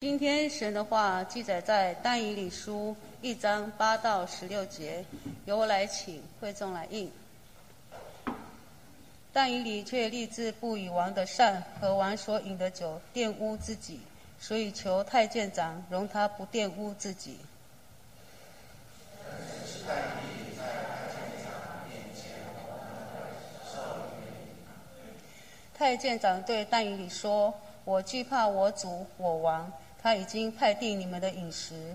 今天神的话记载在但以理书一章八到十六节，由我来请会众来应。但以理却立志不以王的善和王所饮的酒玷污自己，所以求太监长容他不玷污自己。太监长对但以理说：“我惧怕我主我王。”他已经派定你们的饮食。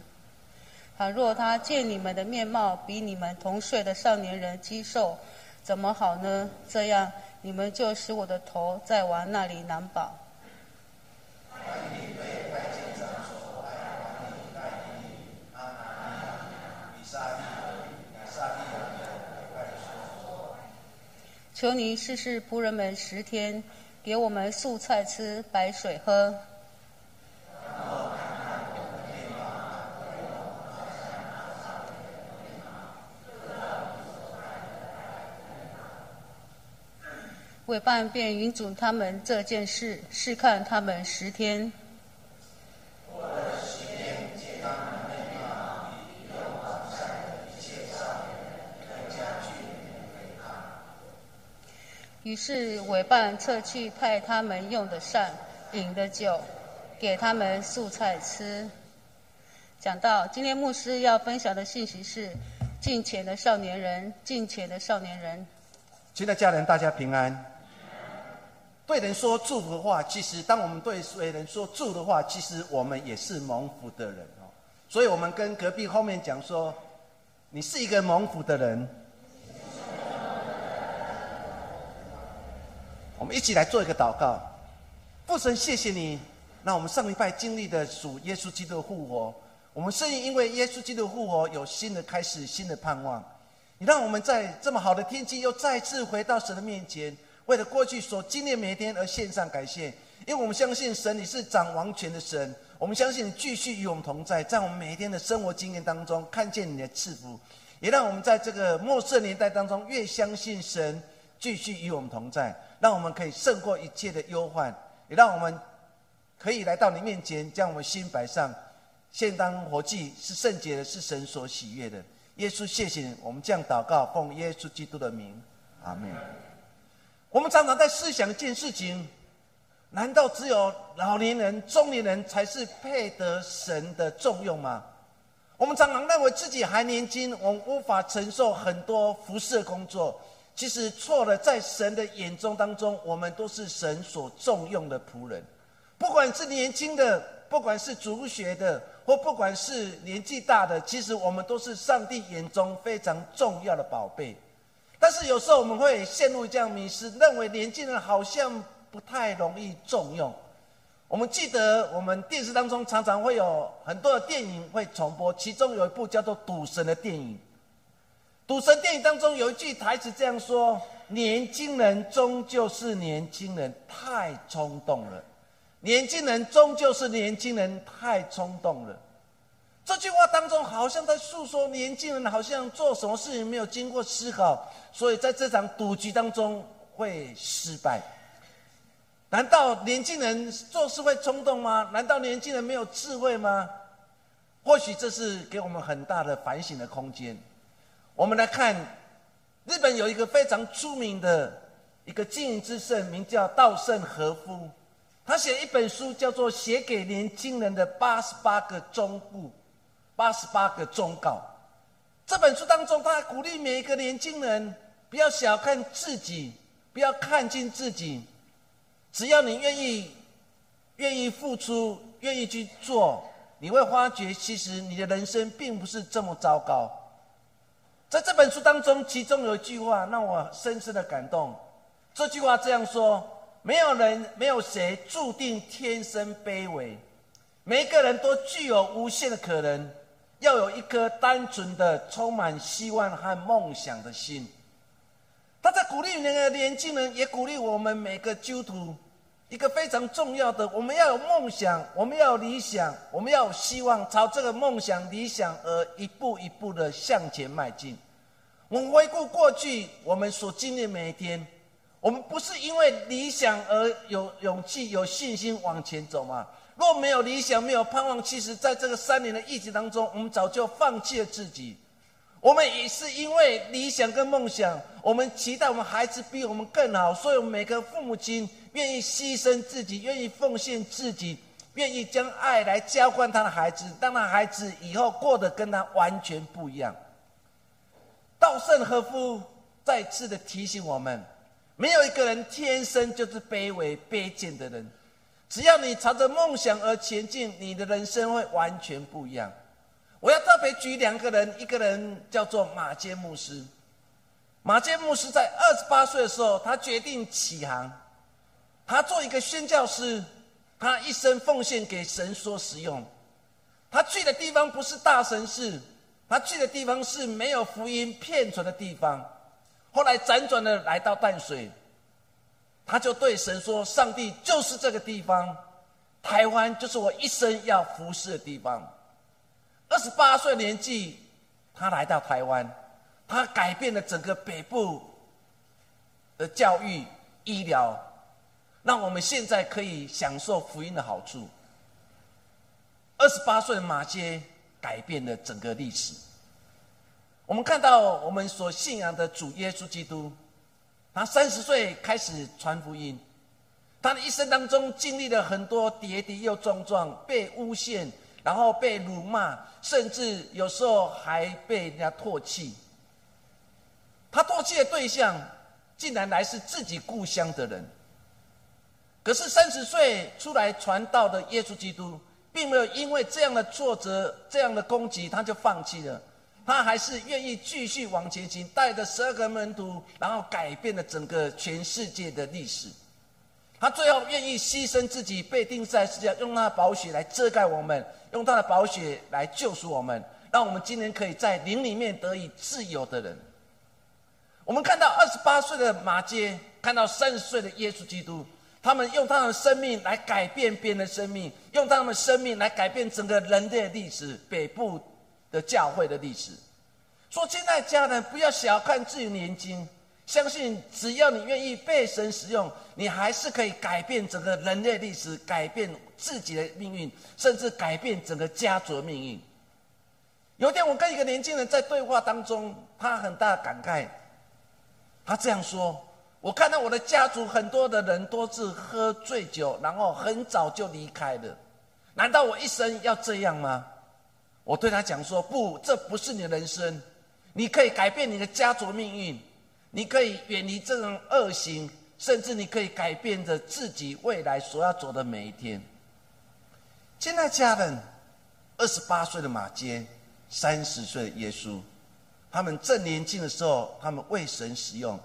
倘若他见你们的面貌比你们同岁的少年人肌瘦，怎么好呢？这样你们就使我的头在王那里难保。求你试试仆人们十天，给我们素菜吃，白水喝。委办便允准他们这件事，试看他们十天。于是委办撤去派他们用的膳、饮的酒，给他们素菜吃。讲到今天牧师要分享的信息是：敬虔的少年人，敬虔的少年人。亲爱的家人，大家平安。对人说祝福的话，其实当我们对谁人说祝的话，其实我们也是蒙福的人哦。所以我们跟隔壁后面讲说，你是一个蒙福的人。我们一起来做一个祷告，父神，谢谢你。那我们上一拜经历的属耶稣基督的复活，我们是因为耶稣基督复活有新的开始，新的盼望。你让我们在这么好的天气，又再次回到神的面前。为了过去所经历每一天而献上感谢，因为我们相信神你是掌王权的神，我们相信继续与我们同在，在我们每一天的生活经验当中看见你的赐福，也让我们在这个末世年代当中越相信神继续与我们同在，让我们可以胜过一切的忧患，也让我们可以来到你面前，将我们心摆上，献当活祭，是圣洁的，是神所喜悦的。耶稣，谢谢你，我们这样祷告，奉耶稣基督的名，阿门。我们常常在思想一件事情：难道只有老年人、中年人才是配得神的重用吗？我们常常认为自己还年轻，我们无法承受很多服侍工作。其实错了，在神的眼中当中，我们都是神所重用的仆人。不管是年轻的，不管是主学的，或不管是年纪大的，其实我们都是上帝眼中非常重要的宝贝。但是有时候我们会陷入这样迷失，认为年轻人好像不太容易重用。我们记得我们电视当中常常会有很多的电影会重播，其中有一部叫做《赌神》的电影。《赌神》电影当中有一句台词这样说：“年轻人终究是年轻人，太冲动了。年轻人终究是年轻人，太冲动了。”这句话当中，好像在诉说年轻人好像做什么事情没有经过思考，所以在这场赌局当中会失败。难道年轻人做事会冲动吗？难道年轻人没有智慧吗？或许这是给我们很大的反省的空间。我们来看，日本有一个非常出名的一个经营之圣，名叫稻盛和夫，他写一本书，叫做《写给年轻人的八十八个忠告》。八十八个忠告，这本书当中，他鼓励每一个年轻人不要小看自己，不要看轻自己。只要你愿意、愿意付出、愿意去做，你会发觉，其实你的人生并不是这么糟糕。在这本书当中，其中有一句话让我深深的感动。这句话这样说：没有人，没有谁注定天生卑微，每一个人都具有无限的可能。要有一颗单纯的、充满希望和梦想的心。他在鼓励那个年轻人，也鼓励我们每个基督徒，一个非常重要的：我们要有梦想，我们要有理想，我们要有希望，朝这个梦想、理想而一步一步的向前迈进。我们回顾过去，我们所经历每一天，我们不是因为理想而有勇气、有信心往前走吗？若没有理想，没有盼望，其实在这个三年的疫情当中，我们早就放弃了自己。我们也是因为理想跟梦想，我们期待我们孩子比我们更好，所以我们每个父母亲愿意牺牲自己，愿意奉献自己，愿意将爱来交换他的孩子，让他孩子以后过得跟他完全不一样。稻盛和夫再次的提醒我们：没有一个人天生就是卑微卑贱的人。只要你朝着梦想而前进，你的人生会完全不一样。我要特别举两个人，一个人叫做马坚牧师。马坚牧师在二十八岁的时候，他决定起航，他做一个宣教师，他一生奉献给神所使用。他去的地方不是大城市，他去的地方是没有福音骗传的地方。后来辗转的来到淡水。他就对神说：“上帝就是这个地方，台湾就是我一生要服侍的地方。”二十八岁年纪，他来到台湾，他改变了整个北部的教育、医疗，让我们现在可以享受福音的好处。二十八岁的马街改变了整个历史。我们看到我们所信仰的主耶稣基督。他三十岁开始传福音，他的一生当中经历了很多跌跌又撞撞，被诬陷，然后被辱骂，甚至有时候还被人家唾弃。他唾弃的对象竟然来是自己故乡的人。可是三十岁出来传道的耶稣基督，并没有因为这样的挫折、这样的攻击，他就放弃了。他还是愿意继续往前行，带着十二个门徒，然后改变了整个全世界的历史。他最后愿意牺牲自己，被钉在十字架，用他的宝血来遮盖我们，用他的宝血来救赎我们，让我们今天可以在灵里面得以自由的人。我们看到二十八岁的马街，看到三十岁的耶稣基督，他们用他们的生命来改变别人的生命，用他们的生命来改变整个人类的历史。北部。的教会的历史，说现在家人不要小看自己年轻，相信只要你愿意被神使用，你还是可以改变整个人类历史，改变自己的命运，甚至改变整个家族的命运。有一天，我跟一个年轻人在对话当中，他很大感慨，他这样说：“我看到我的家族很多的人都是喝醉酒，然后很早就离开的，难道我一生要这样吗？”我对他讲说：“不，这不是你的人生，你可以改变你的家族命运，你可以远离这种恶行，甚至你可以改变着自己未来所要走的每一天。”现在家人，二十八岁的马街，三十岁的耶稣，他们正年轻的时候，他们为神使用，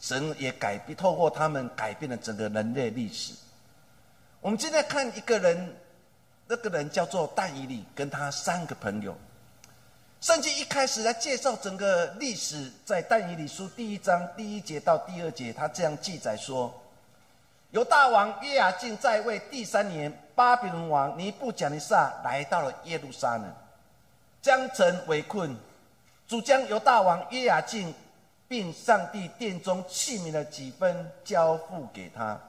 神也改变，透过他们改变了整个人类历史。我们今天看一个人。那个人叫做但以理，跟他三个朋友。圣经一开始来介绍整个历史，在但以理书第一章第一节到第二节，他这样记载说：犹大王约雅敬在位第三年，巴比伦王尼布甲尼撒来到了耶路撒冷，将城围困，主将犹大王约雅敬并上帝殿中器皿的几分交付给他，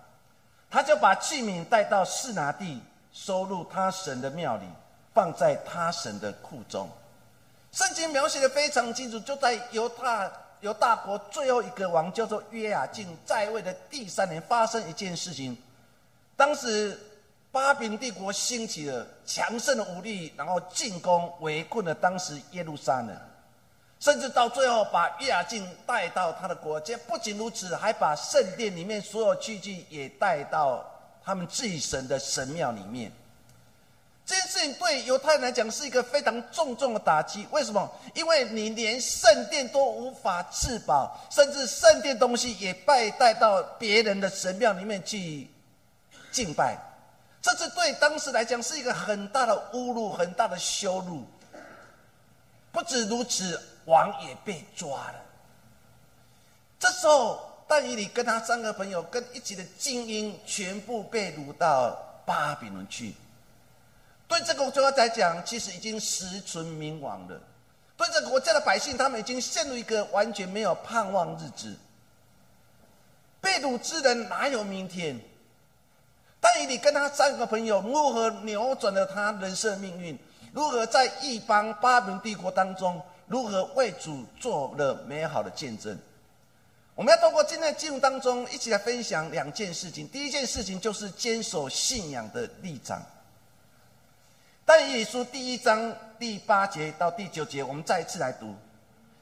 他就把器皿带到示拿地。收入他神的庙里，放在他神的库中。圣经描写的非常清楚，就在犹大犹大国最后一个王叫做约雅敬在位的第三年，发生一件事情。当时巴比帝国兴起了强盛的武力，然后进攻围困了当时耶路撒冷，甚至到最后把约雅敬带到他的国家。不仅如此，还把圣殿里面所有器具也带到。他们自己神的神庙里面，这件事情对犹太人来讲是一个非常重重的打击。为什么？因为你连圣殿都无法自保，甚至圣殿东西也拜带到别人的神庙里面去敬拜，这是对当时来讲是一个很大的侮辱，很大的羞辱。不止如此，王也被抓了。这时候。但以理跟他三个朋友，跟一起的精英，全部被掳到巴比伦去。对这个国家来讲，其实已经实存名亡了。对这个国家的百姓，他们已经陷入一个完全没有盼望日子。被掳之人哪有明天？但以理跟他三个朋友如何扭转了他人生命运？如何在异邦巴比伦帝国当中，如何为主做了美好的见证？我们要透过今天的经文当中，一起来分享两件事情。第一件事情就是坚守信仰的立场。但以理书第一章第八节到第九节，我们再一次来读。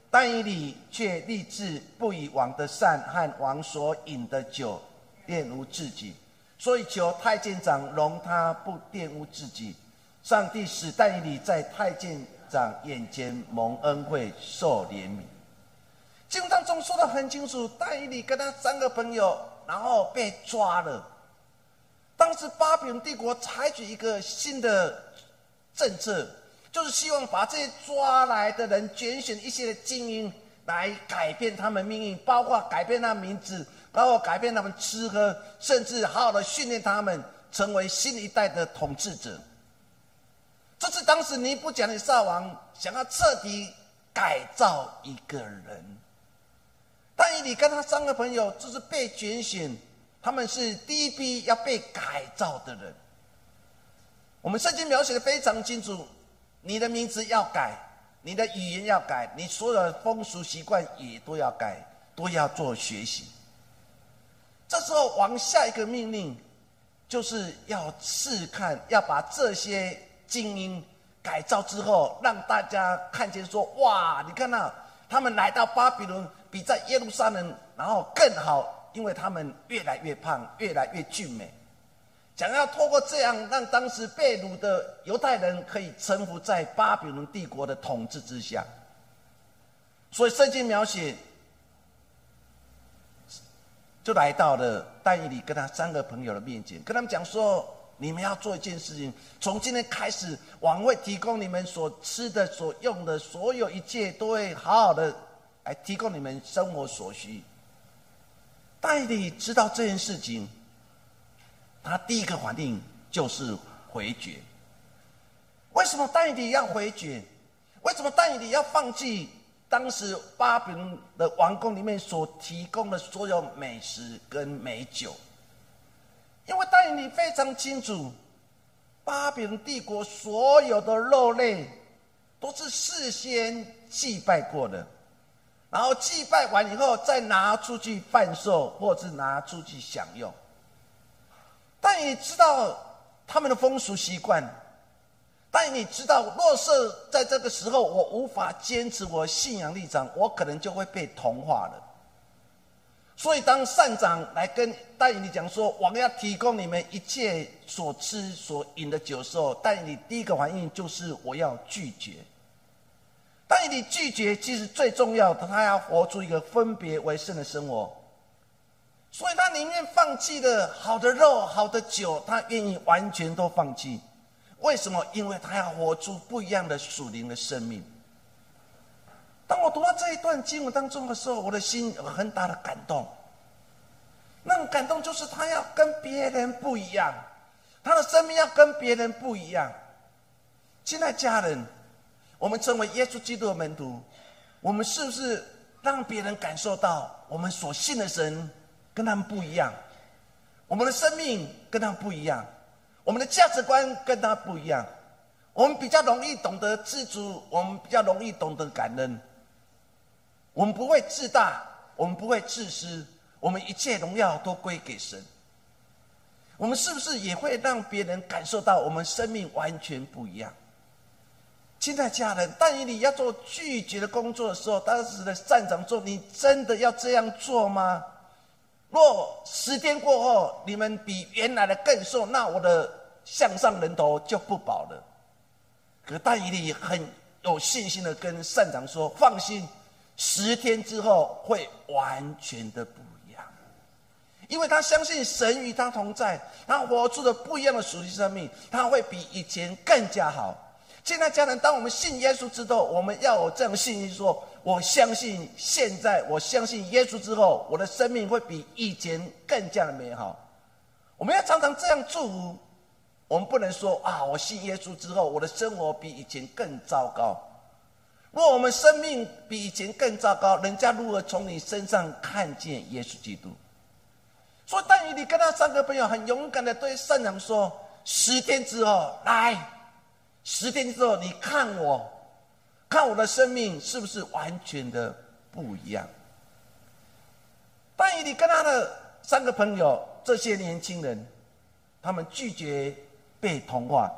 但以理却立志不以王的善和王所饮的酒玷污自己。所以求太监长容他不玷污自己。上帝使但以理在太监长眼前蒙恩惠，受怜悯。经当中说的很清楚，但以理跟他三个朋友，然后被抓了。当时巴比伦帝国采取一个新的政策，就是希望把这些抓来的人拣选一些的精英来改变他们命运，包括改变他名字。然后改变他们吃喝，甚至好好的训练他们成为新一代的统治者。这是当时尼布甲尼撒王想要彻底改造一个人。但以理跟他三个朋友就是被拣选，他们是第一批要被改造的人。我们圣经描写的非常清楚，你的名字要改，你的语言要改，你所有的风俗习惯也都要改，都要做学习。这时候，王下一个命令，就是要试看，要把这些精英改造之后，让大家看见说：“哇，你看呐，他们来到巴比伦，比在耶路撒冷然后更好，因为他们越来越胖，越来越俊美。”想要透过这样，让当时被掳的犹太人可以臣服在巴比伦帝国的统治之下。所以圣经描写。就来到了但以理跟他三个朋友的面前，跟他们讲说：“你们要做一件事情，从今天开始，王会提供你们所吃的、所用的，所有一切都会好好的来提供你们生活所需。”但以理知道这件事情，他第一个反应就是回绝。为什么但以理要回绝？为什么但以理要放弃？当时巴比伦的王宫里面所提供的所有美食跟美酒，因为但以理非常清楚，巴比伦帝国所有的肉类都是事先祭拜过的，然后祭拜完以后再拿出去贩售，或是拿出去享用。但你知道他们的风俗习惯。但你知道，若是在这个时候我无法坚持我信仰立场，我可能就会被同化了。所以，当善长来跟戴以你讲说，我们要提供你们一切所吃所饮的酒时候，戴以你第一个反应就是我要拒绝。戴以你拒绝，其实最重要的，他要活出一个分别为圣的生活。所以他宁愿放弃的好的肉、好的酒，他愿意完全都放弃。为什么？因为他要活出不一样的属灵的生命。当我读到这一段经文当中的时候，我的心有很大的感动。那种感动就是他要跟别人不一样，他的生命要跟别人不一样。亲爱家人，我们成为耶稣基督的门徒，我们是不是让别人感受到我们所信的神跟他们不一样？我们的生命跟他们不一样？我们的价值观跟他不一样，我们比较容易懂得知足，我们比较容易懂得感恩。我们不会自大，我们不会自私，我们一切荣耀都归给神。我们是不是也会让别人感受到我们生命完全不一样？亲爱家人，但以你要做拒绝的工作的时候，当时的站长说：“你真的要这样做吗？”若十天过后，你们比原来的更瘦，那我的向上人头就不保了。可但以理很有信心的跟善长说：“放心，十天之后会完全的不一样，因为他相信神与他同在，他活出了不一样的属灵生命，他会比以前更加好。”现在家人，当我们信耶稣之后，我们要有这样的信心说。我相信，现在我相信耶稣之后，我的生命会比以前更加的美好。我们要常常这样祝福。我们不能说啊，我信耶稣之后，我的生活比以前更糟糕。若我们生命比以前更糟糕，人家如何从你身上看见耶稣基督？所以但以理跟他三个朋友很勇敢的对善良说：十天之后来，十天之后你看我，看我的生命是不是完全的不一样？但以理跟他的三个朋友，这些年轻人，他们拒绝被同化，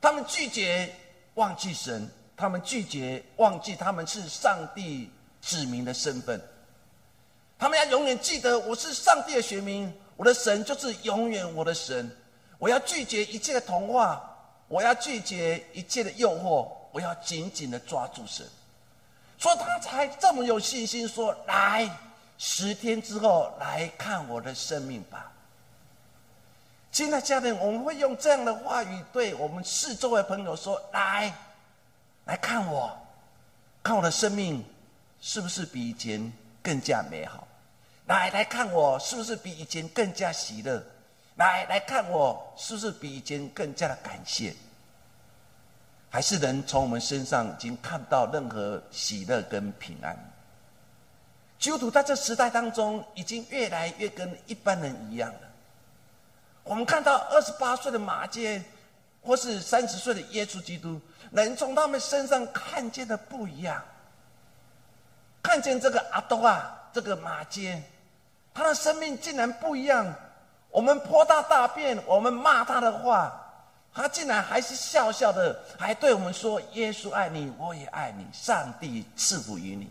他们拒绝忘记神，他们拒绝忘记他们是上帝子民的身份。他们要永远记得，我是上帝的选民，我的神就是永远我的神。我要拒绝一切的童话，我要拒绝一切的诱惑，我要紧紧的抓住神。所以他才这么有信心说：“来，十天之后来看我的生命吧。”亲爱的家人，我们会用这样的话语对我们四周的朋友说：“来，来看我，看我的生命是不是比以前更加美好。”来来看我是不是比以前更加喜乐？来来看我是不是比以前更加的感谢？还是能从我们身上已经看到任何喜乐跟平安？基督徒在这时代当中已经越来越跟一般人一样了。我们看到二十八岁的马街，或是三十岁的耶稣基督，能从他们身上看见的不一样。看见这个阿多啊，这个马街。他的生命竟然不一样，我们泼他大便，我们骂他的话，他竟然还是笑笑的，还对我们说：“耶稣爱你，我也爱你，上帝赐福于你。”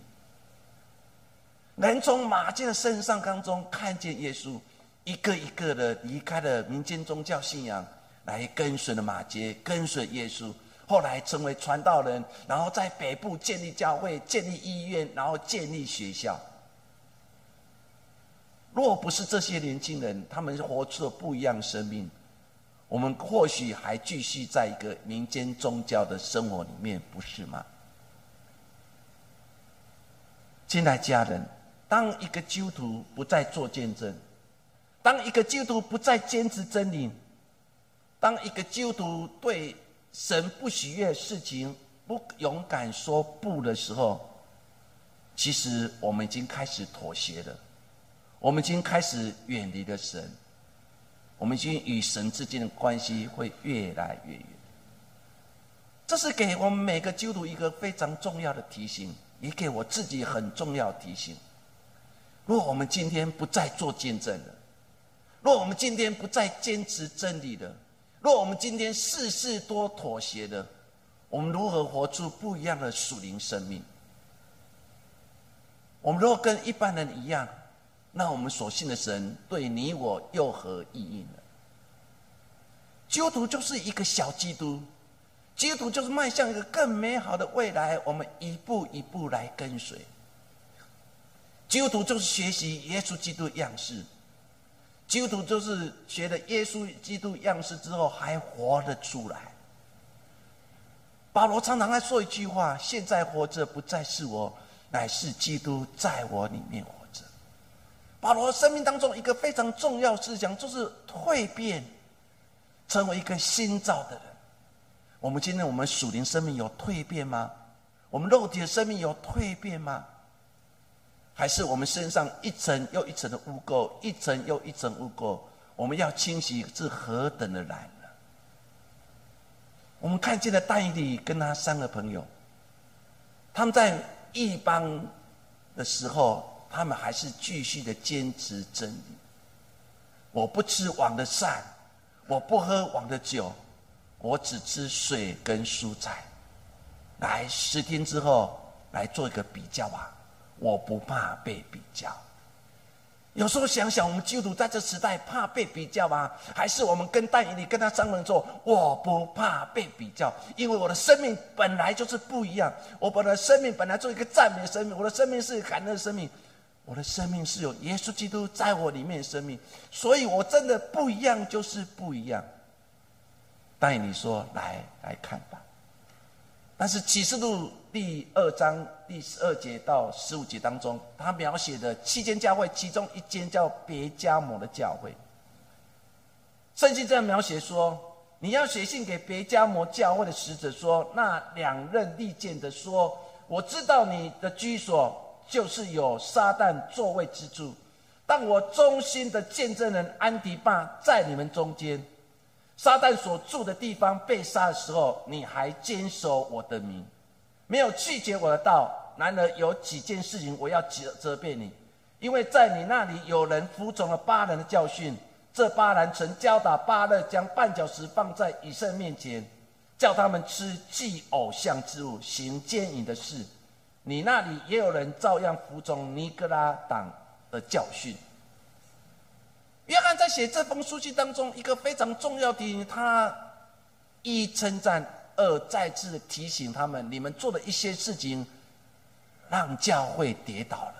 能从马健的身上当中看见耶稣，一个一个的离开了民间宗教信仰，来跟随了马杰，跟随耶稣，后来成为传道人，然后在北部建立教会、建立医院，然后建立学校。若不是这些年轻人，他们活出了不一样生命，我们或许还继续在一个民间宗教的生活里面，不是吗？亲爱家人，当一个基督徒不再做见证，当一个基督徒不再坚持真理，当一个基督徒对神不喜悦事情不勇敢说不的时候，其实我们已经开始妥协了。我们已经开始远离了神，我们已经与神之间的关系会越来越远。这是给我们每个基督徒一个非常重要的提醒，也给我自己很重要提醒。如果我们今天不再做见证了，若我们今天不再坚持真理的，若我们今天事事多妥协的，我们如何活出不一样的属灵生命？我们如果跟一般人一样？那我们所信的神对你我又何意义呢？基督徒就是一个小基督，基督徒就是迈向一个更美好的未来，我们一步一步来跟随。基督徒就是学习耶稣基督样式，基督徒就是学了耶稣基督样式之后还活得出来。保罗常常在说一句话：“现在活着不再是我，乃是基督在我里面。”保罗生命当中一个非常重要思想，就是蜕变，成为一个新造的人。我们今天我们属灵生命有蜕变吗？我们肉体的生命有蜕变吗？还是我们身上一层又一层的污垢，一层又一层污垢？我们要清洗是何等的难呢？我们看见了但以理跟他三个朋友，他们在异邦的时候。他们还是继续的坚持真理。我不吃网的膳，我不喝网的酒，我只吃水跟蔬菜。来十天之后来做一个比较吧，我不怕被比较。有时候想想，我们基督徒在这时代怕被比较吗？还是我们跟但以理跟他商人说，我不怕被比较，因为我的生命本来就是不一样。我本来生命本来做一个赞美生命，我的生命是感恩生命。我的生命是有耶稣基督在我里面生命，所以我真的不一样，就是不一样。但你说来来看吧，但是启示录第二章第十二节到十五节当中，他描写的七间教会，其中一间叫别加摩的教会。圣经这样描写说：你要写信给别加摩教会的使者说，那两任利剑的说，我知道你的居所。就是有撒旦座位之处，但我忠心的见证人安迪巴在你们中间，撒旦所住的地方被杀的时候，你还坚守我的名，没有拒绝我的道。然而有几件事情我要责责备你，因为在你那里有人服从了巴兰的教训。这巴兰曾教导巴勒将绊脚石放在以色列面前，叫他们吃祭偶像之物，行奸淫的事。你那里也有人照样服从尼格拉党的教训。约翰在写这封书信当中，一个非常重要的，他一称赞，二再次提醒他们：你们做的一些事情，让教会跌倒了。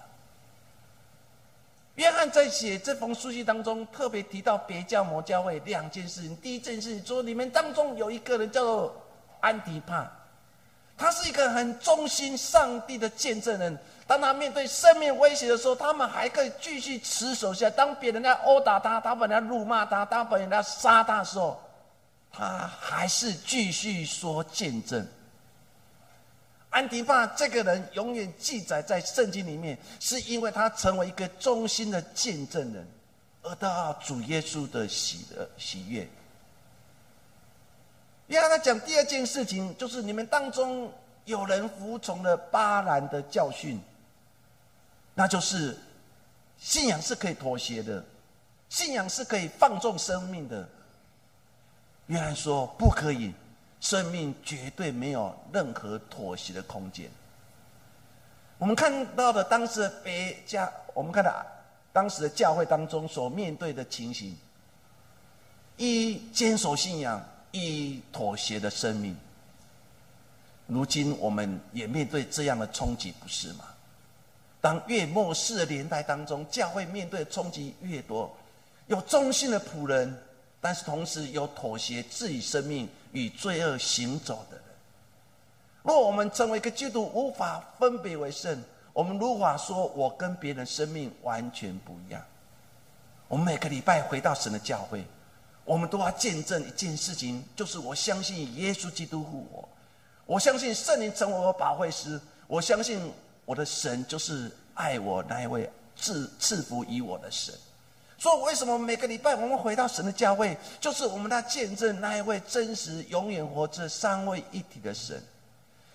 约翰在写这封书信当中，特别提到别教魔教会两件事情。第一件事情说，你们当中有一个人叫做安迪帕，他是一个很忠心上帝的见证人。当他面对生命威胁的时候，他们还可以继续持守下。当别人在殴打他，他本来辱骂他，当别人在杀他的时候，他还是继续说见证。安迪帕这个人永远记载在圣经里面，是因为他成为一个忠心的见证人，得到主耶稣的喜的喜悦。约翰他讲第二件事情，就是你们当中有人服从了巴兰的教训，那就是信仰是可以妥协的，信仰是可以放纵生命的。约翰说不可以。生命绝对没有任何妥协的空间。我们看到的当时的别家，我们看到当时的教会当中所面对的情形：一坚守信仰，一妥协的生命。如今我们也面对这样的冲击，不是吗？当越末世的年代当中，教会面对的冲击越多，有忠心的仆人，但是同时有妥协自己生命。与罪恶行走的人，若我们成为一个基督无法分别为圣，我们无法说我跟别人生命完全不一样。我们每个礼拜回到神的教会，我们都要见证一件事情，就是我相信耶稣基督护我，我相信圣灵成为我保惠师，我相信我的神就是爱我那一位赐赐福于我的神。所以为什么每个礼拜我们回到神的教会，就是我们来见证那一位真实、永远活着、三位一体的神。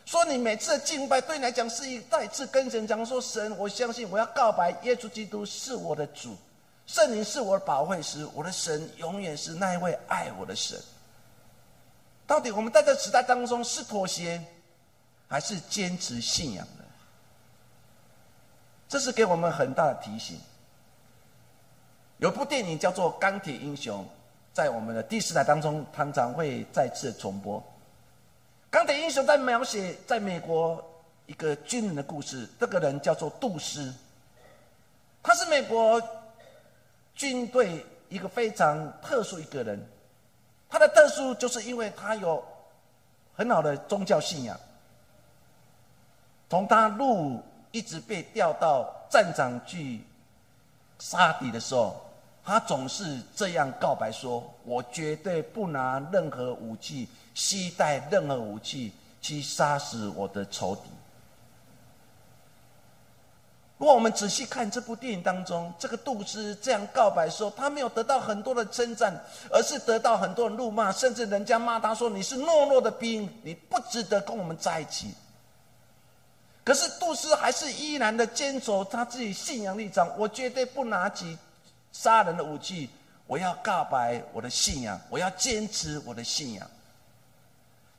说你每次的敬拜对你来讲是一再次跟神讲说：神，我相信我要告白耶稣基督是我的主，圣灵是我的保惠师，我的神永远是那一位爱我的神。到底我们在这时代当中是妥协，还是坚持信仰呢？这是给我们很大的提醒。有部电影叫做《钢铁英雄》，在我们的第四台当中常常会再次重播。《钢铁英雄》在描写在美国一个军人的故事，这个人叫做杜斯，他是美国军队一个非常特殊一个人，他的特殊就是因为他有很好的宗教信仰，从他入一直被调到战场去杀敌的时候。他总是这样告白说：“我绝对不拿任何武器，携带任何武器去杀死我的仇敌。”如果我们仔细看这部电影当中，这个杜斯这样告白说，他没有得到很多的称赞，而是得到很多人怒骂，甚至人家骂他说：“你是懦弱的兵，你不值得跟我们在一起。”可是杜斯还是依然的坚守他自己信仰立场，我绝对不拿起。杀人的武器，我要告白我的信仰，我要坚持我的信仰。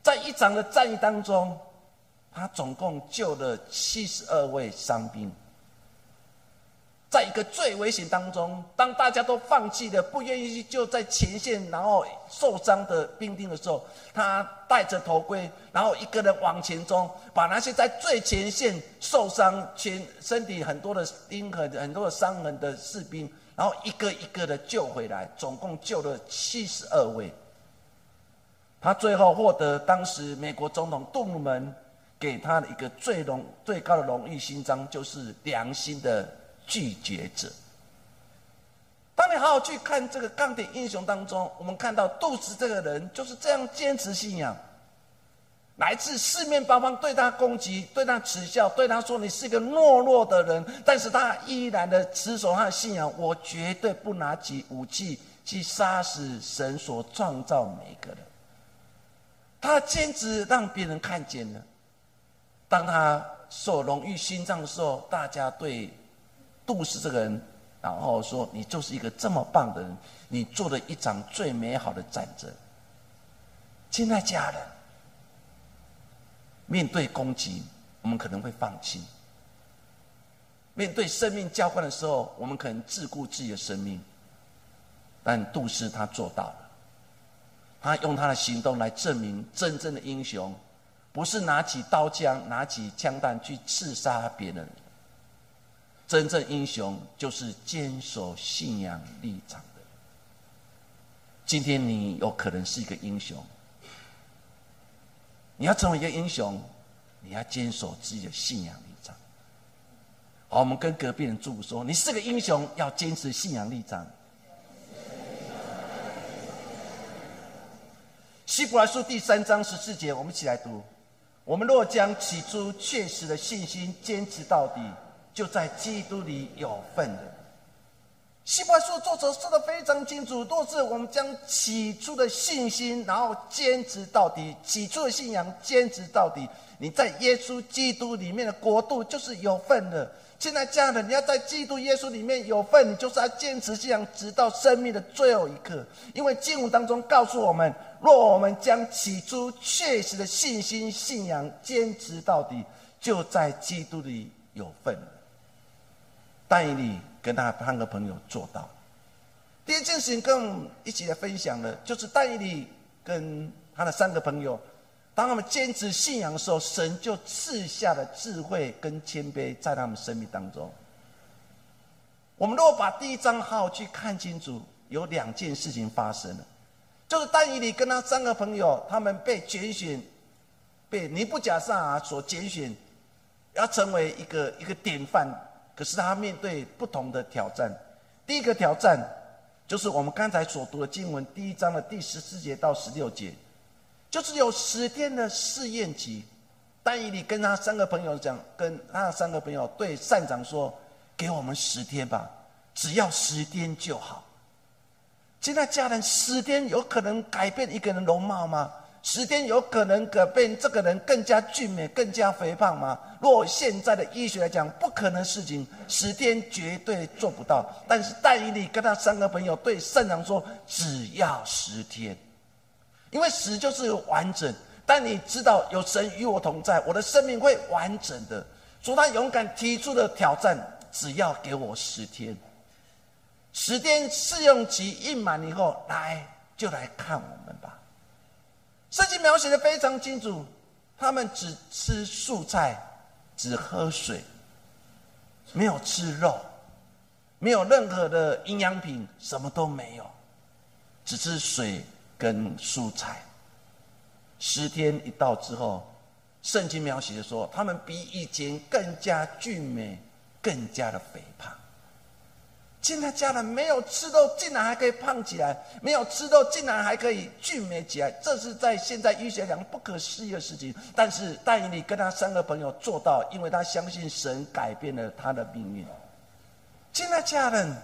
在一场的战役当中，他总共救了七十二位伤兵。在一个最危险当中，当大家都放弃了，不愿意去救在前线然后受伤的兵丁的时候，他戴着头盔，然后一个人往前冲，把那些在最前线受伤、全身体很多的钉痕、很多的伤痕的士兵。然后一个一个的救回来，总共救了七十二位。他最后获得当时美国总统杜鲁门给他的一个最荣最高的荣誉勋章，就是良心的拒绝者。当你好好去看这个钢铁英雄当中，我们看到杜斯这个人就是这样坚持信仰，来自四面八方对他攻击，对他耻笑，对他说你是一个懦弱的人。但是他依然的持守他的信仰，我绝对不拿起武器去杀死神所创造每一个人。他坚持让别人看见了。当他受荣誉勋章的时候，大家对杜氏这个人，然后说你就是一个这么棒的人，你做了一场最美好的战争。亲爱家人。面对攻击，我们可能会放弃；面对生命交换的时候，我们可能自顾自己的生命。但杜斯他做到了，他用他的行动来证明，真正的英雄不是拿起刀枪、拿起枪弹去刺杀别人，真正英雄就是坚守信仰立场的。今天你有可能是一个英雄。你要成为一个英雄，你要坚守自己的信仰立场。好，我们跟隔壁人祝福说：“你是个英雄，要坚持信仰立场。”希伯来书第三章十四节，我们一起来读：“我们若将起初确实的信心坚持到底，就在基督里有份的。”希伯来书作者说的非常清楚，若是我们将起初的信心，然后坚持到底，起初的信仰坚持到底，你在耶稣基督里面的国度就是有份的。现在这样的，你要在基督耶稣里面有份，你就是要坚持信仰，直到生命的最后一刻。因为经文当中告诉我们，若我们将起初确实的信心、信仰坚持到底，就在基督里有份。但以理。跟他三个朋友做到。第一件事情跟我们一起来分享的，就是戴以理跟他的三个朋友，当他们坚持信仰的时候，神就赐下了智慧跟谦卑在他们生命当中。我们如果把第一章好去看清楚，有两件事情发生了，就是戴以理跟他三个朋友，他们被拣选，被尼布甲撒所拣选，要成为一个一个典范。可是他面对不同的挑战。第一个挑战就是我们刚才所读的经文第一章的第十四节到十六节，就是有十天的试验期。但以理跟他三个朋友讲，跟他三个朋友对善长说：“给我们十天吧，只要十天就好。”现在家人十天有可能改变一个人容貌吗？十天有可能改变这个人更加俊美、更加肥胖吗？若现在的医学来讲，不可能事情，十天绝对做不到。但是戴以利跟他三个朋友对圣长说：“只要十天，因为十就是完整。但你知道有神与我同在，我的生命会完整的。”所以他勇敢提出的挑战：只要给我十天，十天试用期一满以后，来就来看我们吧。圣经描写的非常清楚，他们只吃素菜，只喝水，没有吃肉，没有任何的营养品，什么都没有，只吃水跟蔬菜。十天一到之后，圣经描写的说，他们比以前更加俊美，更加的肥胖。现在家人没有吃肉，竟然还可以胖起来；没有吃肉，竟然还可以俊美起来。这是在现在医学上不可思议的事情。但是戴以理跟他三个朋友做到，因为他相信神改变了他的命运。现在家人，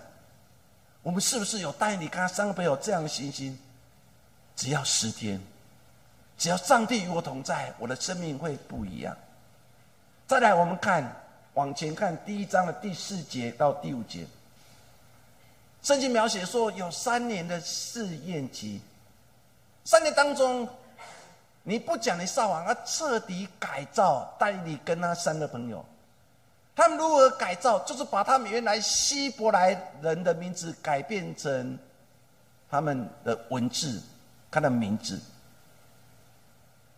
我们是不是有戴以理跟他三个朋友这样的信心？只要十天，只要上帝与我同在，我的生命会不一样。再来，我们看往前看第一章的第四节到第五节。圣经描写说，有三年的试验期，三年当中，你不讲你撒谎，而彻底改造戴利跟他三个朋友，他们如何改造？就是把他们原来希伯来人的名字改变成他们的文字，他的名字。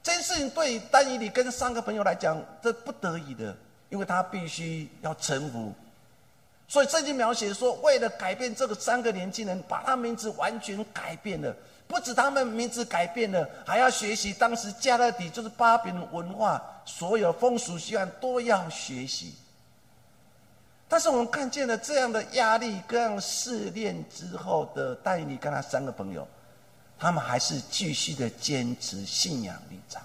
这件事情对丹尼里跟三个朋友来讲，这不得已的，因为他必须要臣服。所以圣经描写说，为了改变这个三个年轻人，把他名字完全改变了。不止他们名字改变了，还要学习当时加勒底就是巴比伦文化，所有风俗习惯都要学习。但是我们看见了这样的压力、各样试炼之后的戴尼跟他三个朋友，他们还是继续的坚持信仰立场。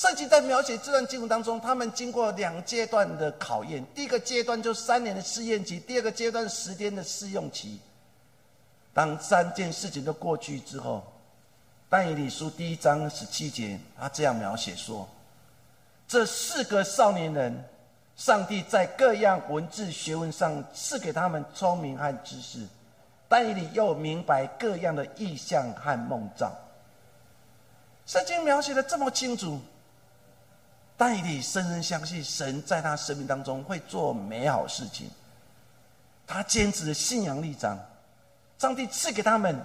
圣经在描写这段经文当中，他们经过两阶段的考验。第一个阶段就三年的试验期，第二个阶段十天的试用期。当三件事情都过去之后，但以理书第一章十七节，他这样描写说：这四个少年人，上帝在各样文字学问上赐给他们聪明和知识，但以理又明白各样的意象和梦兆。圣经描写的这么清楚，但以理深深相信神在他生命当中会做美好事情。他坚持的信仰立场。上帝赐给他们，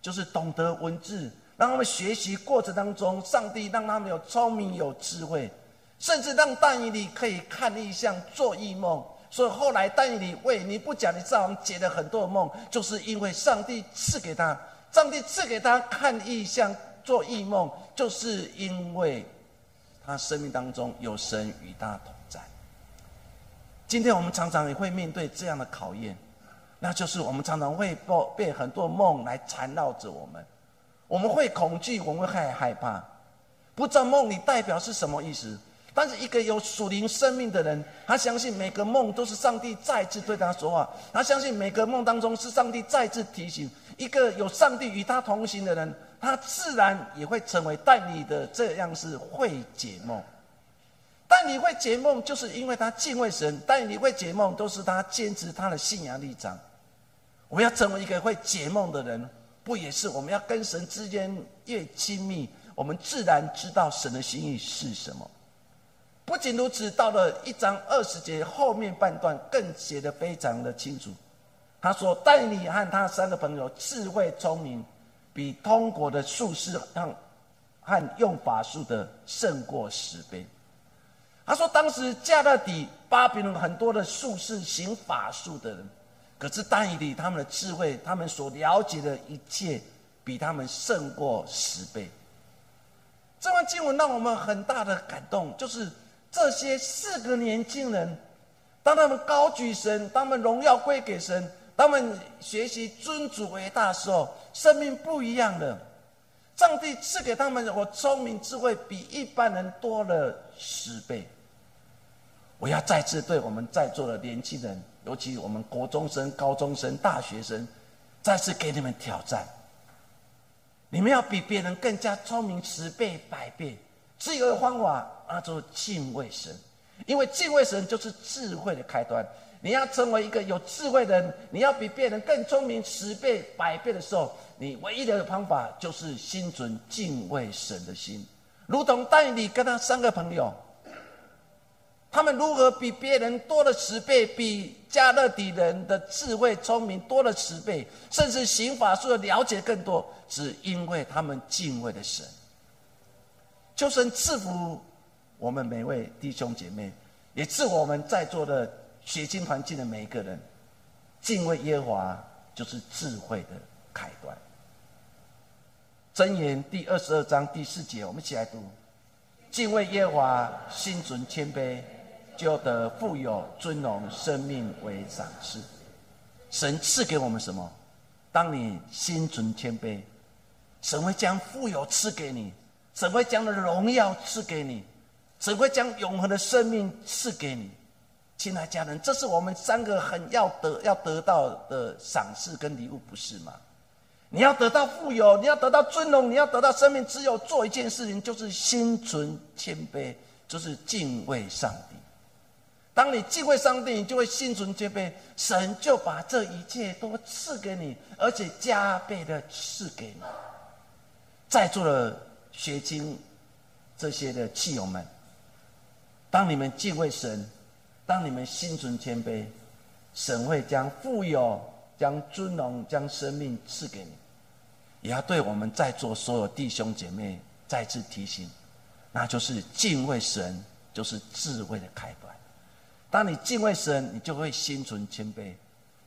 就是懂得文字，让他们学习过程当中，上帝让他们有聪明、有智慧，甚至让但以理可以看异象、做异梦。所以后来但以理为尼布甲尼撒王解了很多的梦，就是因为上帝赐给他，上帝赐给他看异象、做异梦，就是因为他生命当中有神与他同在。今天我们常常也会面对这样的考验。那就是我们常常会被被很多梦来缠绕着我们，我们会恐惧，我们会害害怕，不知道梦里代表是什么意思。但是一个有属灵生命的人，他相信每个梦都是上帝再次对他说话，他相信每个梦当中是上帝再次提醒。一个有上帝与他同行的人，他自然也会成为带你的这样是会解梦。但你会解梦，就是因为他敬畏神；但你会解梦，都是他坚持他的信仰立场。我们要成为一个会解梦的人，不也是我们要跟神之间越亲密，我们自然知道神的心意是什么。不仅如此，到了一章二十节后面半段，更写得非常的清楚。他说：“但你和他三个朋友智慧聪明，比通国的术士和和用法术的胜过十倍。”他说：“当时加勒底巴比伦很多的术士行法术的人。”可是但以理他们的智慧，他们所了解的一切，比他们胜过十倍。这段经文让我们很大的感动，就是这些四个年轻人，当他们高举神，当他们荣耀归给神，他们学习尊主为大的时候，生命不一样的。上帝赐给他们，我聪明智慧比一般人多了十倍。我要再次对我们在座的年轻人。尤其我们国中生、高中生、大学生，再次给你们挑战。你们要比别人更加聪明十倍、百倍。只有一个方法，那就敬畏神。因为敬畏神就是智慧的开端。你要成为一个有智慧的人，你要比别人更聪明十倍、百倍的时候，你唯一的方法就是心存敬畏神的心，如同带你跟他三个朋友。他们如何比别人多了十倍，比加勒底人的智慧聪明多了十倍，甚至刑法术的了解更多，只因为他们敬畏的神。求神赐福我们每位弟兄姐妹，也赐我们在座的血亲环境的每一个人，敬畏耶和华就是智慧的开端。箴言第二十二章第四节，我们一起来读：敬畏耶和华，心存谦卑。就得富有尊荣生命为赏赐。神赐给我们什么？当你心存谦卑，神会将富有赐给你，神会将的荣耀赐给你，神会将永恒的生命赐给你。亲爱家人，这是我们三个很要得要得到的赏赐跟礼物，不是吗？你要得到富有，你要得到尊荣，你要得到生命，只有做一件事情，就是心存谦卑，就是敬畏上帝。当你敬畏上帝，你就会心存谦卑，神就把这一切都赐给你，而且加倍的赐给你。在座的学经这些的亲友们，当你们敬畏神，当你们心存谦卑，神会将富有、将尊荣、将生命赐给你。也要对我们在座所有弟兄姐妹再次提醒，那就是敬畏神，就是智慧的开端。当你敬畏神，你就会心存谦卑。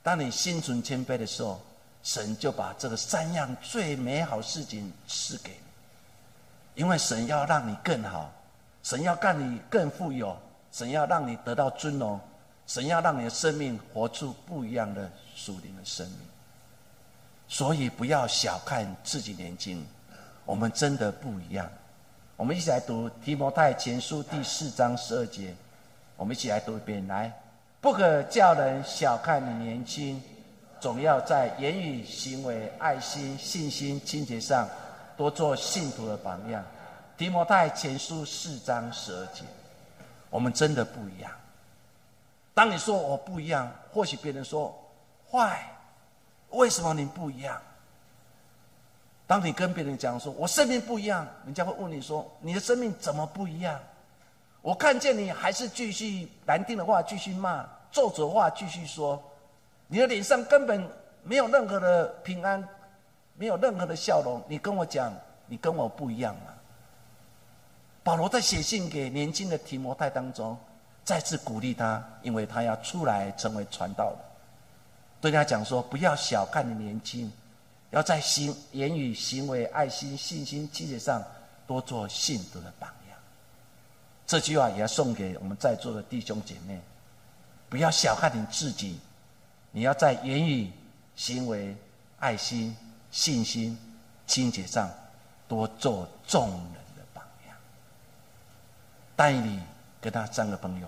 当你心存谦卑的时候，神就把这个三样最美好事情赐给你。因为神要让你更好，神要让你更富有，神要让你得到尊荣，神要让你的生命活出不一样的属灵的生命。所以不要小看自己年轻，我们真的不一样。我们一起来读提摩太前书第四章十二节，我们一起来读一遍。来，不可叫人小看你年轻，总要在言语、行为、爱心、信心、清洁上，多做信徒的榜样。提摩太前书四章十二节，我们真的不一样。当你说我不一样，或许别人说坏，为什么你不一样？当你跟别人讲说“我生命不一样”，人家会问你说：“你的生命怎么不一样？”我看见你还是继续难听的话继续骂，咒诅的话继续说，你的脸上根本没有任何的平安，没有任何的笑容。你跟我讲，你跟我不一样吗？保罗在写信给年轻的提摩太当中，再次鼓励他，因为他要出来成为传道的，对他讲说：“不要小看你年轻。”要在行言语、行为、爱心、信心、气节上多做信徒的榜样。这句话也要送给我们在座的弟兄姐妹：不要小看你自己，你要在言语、行为、爱心、信心、清洁上多做众人。但以理跟他三个朋友，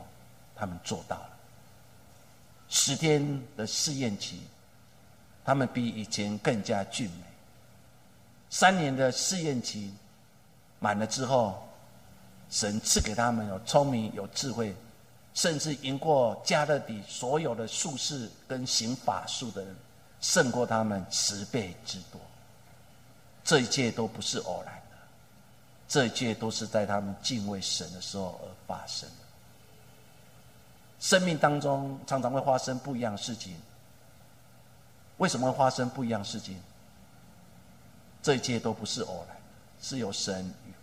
他们做到了。十天的试验期。他们比以前更加俊美。三年的试验期满了之后，神赐给他们有聪明、有智慧，甚至赢过加勒底所有的术士跟行法术的人，胜过他们十倍之多。这一切都不是偶然，这一切都是在他们敬畏神的时候而发生的。生命当中常常会发生不一样的事情。为什么会发生不一样的事情？这一切都不是偶然，是有神与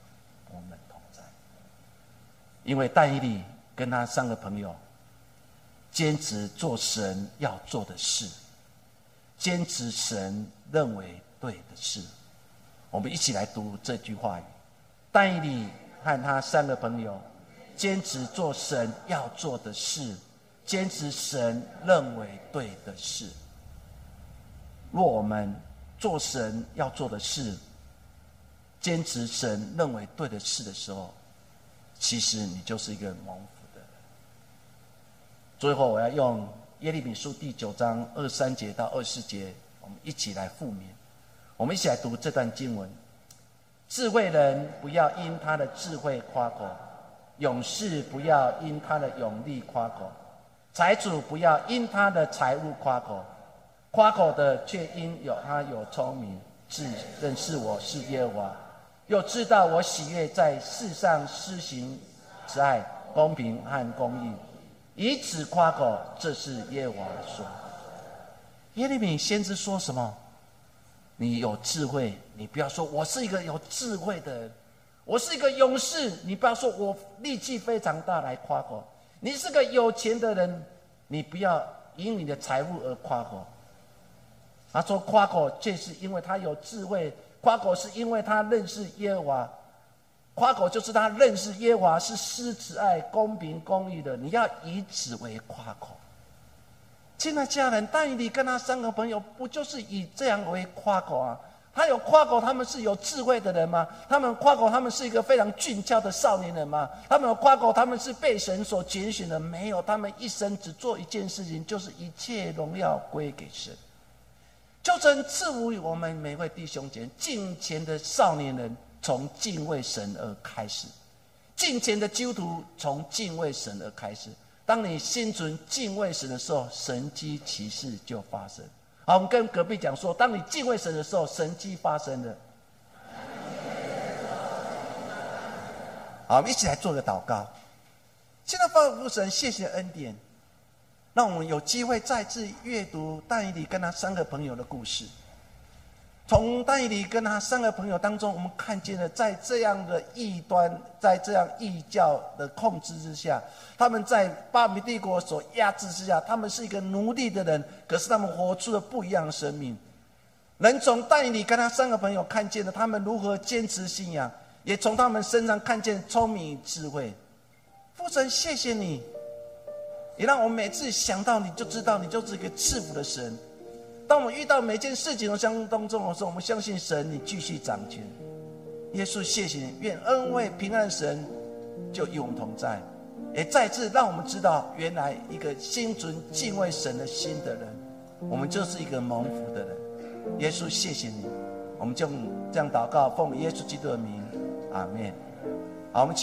我们同在。因为但以理跟他三个朋友坚持做神要做的事，坚持神认为对的事。我们一起来读这句话：但以理和他三个朋友坚持做神要做的事，坚持神认为对的事。若我们做神要做的事，坚持神认为对的事的时候，其实你就是一个蒙福的人。最后，我要用耶利米书第九章二三节到二四节，我们一起来复明。我们一起来读这段经文：智慧人不要因他的智慧夸口，勇士不要因他的勇力夸口，财主不要因他的财物夸口。夸口的却因有他有聪明，自认识我是耶和华，又知道我喜悦在世上施行慈爱、公平和公义，以此夸口。这是耶和华说。耶利米先知说什么？你有智慧，你不要说我是一个有智慧的人，我是一个勇士，你不要说我力气非常大来夸口。你是个有钱的人，你不要因你的财物而夸口。他说：“夸口，这是因为他有智慧；夸口是因为他认识耶和华；夸口就是他认识耶和华是施慈爱、公平、公义的。你要以此为夸口。亲爱家人，但以理跟他三个朋友，不就是以这样为夸口啊？他有夸口，他们是有智慧的人吗？他们夸口，他们是一个非常俊俏的少年人吗？他们有夸口，他们是被神所拣选的？没有，他们一生只做一件事情，就是一切荣耀归给神。”就曾赐予我们每位弟兄姐敬虔的少年人，从敬畏神而开始；敬虔的基督徒从敬畏神而开始。当你心存敬畏神的时候，神机骑士就发生。好，我们跟隔壁讲说：当你敬畏神的时候，神机发生了。好，我们一起来做个祷告。现在，父神，谢谢恩典。让我们有机会再次阅读但以理跟他三个朋友的故事。从但以理跟他三个朋友当中，我们看见了在这样的异端、在这样异教的控制之下，他们在巴比帝国所压制之下，他们是一个奴隶的人，可是他们活出了不一样的生命。能从但以理跟他三个朋友看见了他们如何坚持信仰，也从他们身上看见聪明智慧。父神，谢谢你。也让我每次想到你就知道你就是一个赐福的神。当我们遇到每件事情的相当中的时候，我们相信神，你继续掌权。耶稣，谢谢你，愿恩惠平安神就与我们同在，也再次让我们知道，原来一个心存敬畏神的心的人，我们就是一个蒙福的人。耶稣，谢谢你，我们就这样祷告，奉耶稣基督的名，阿门。好，我们祈。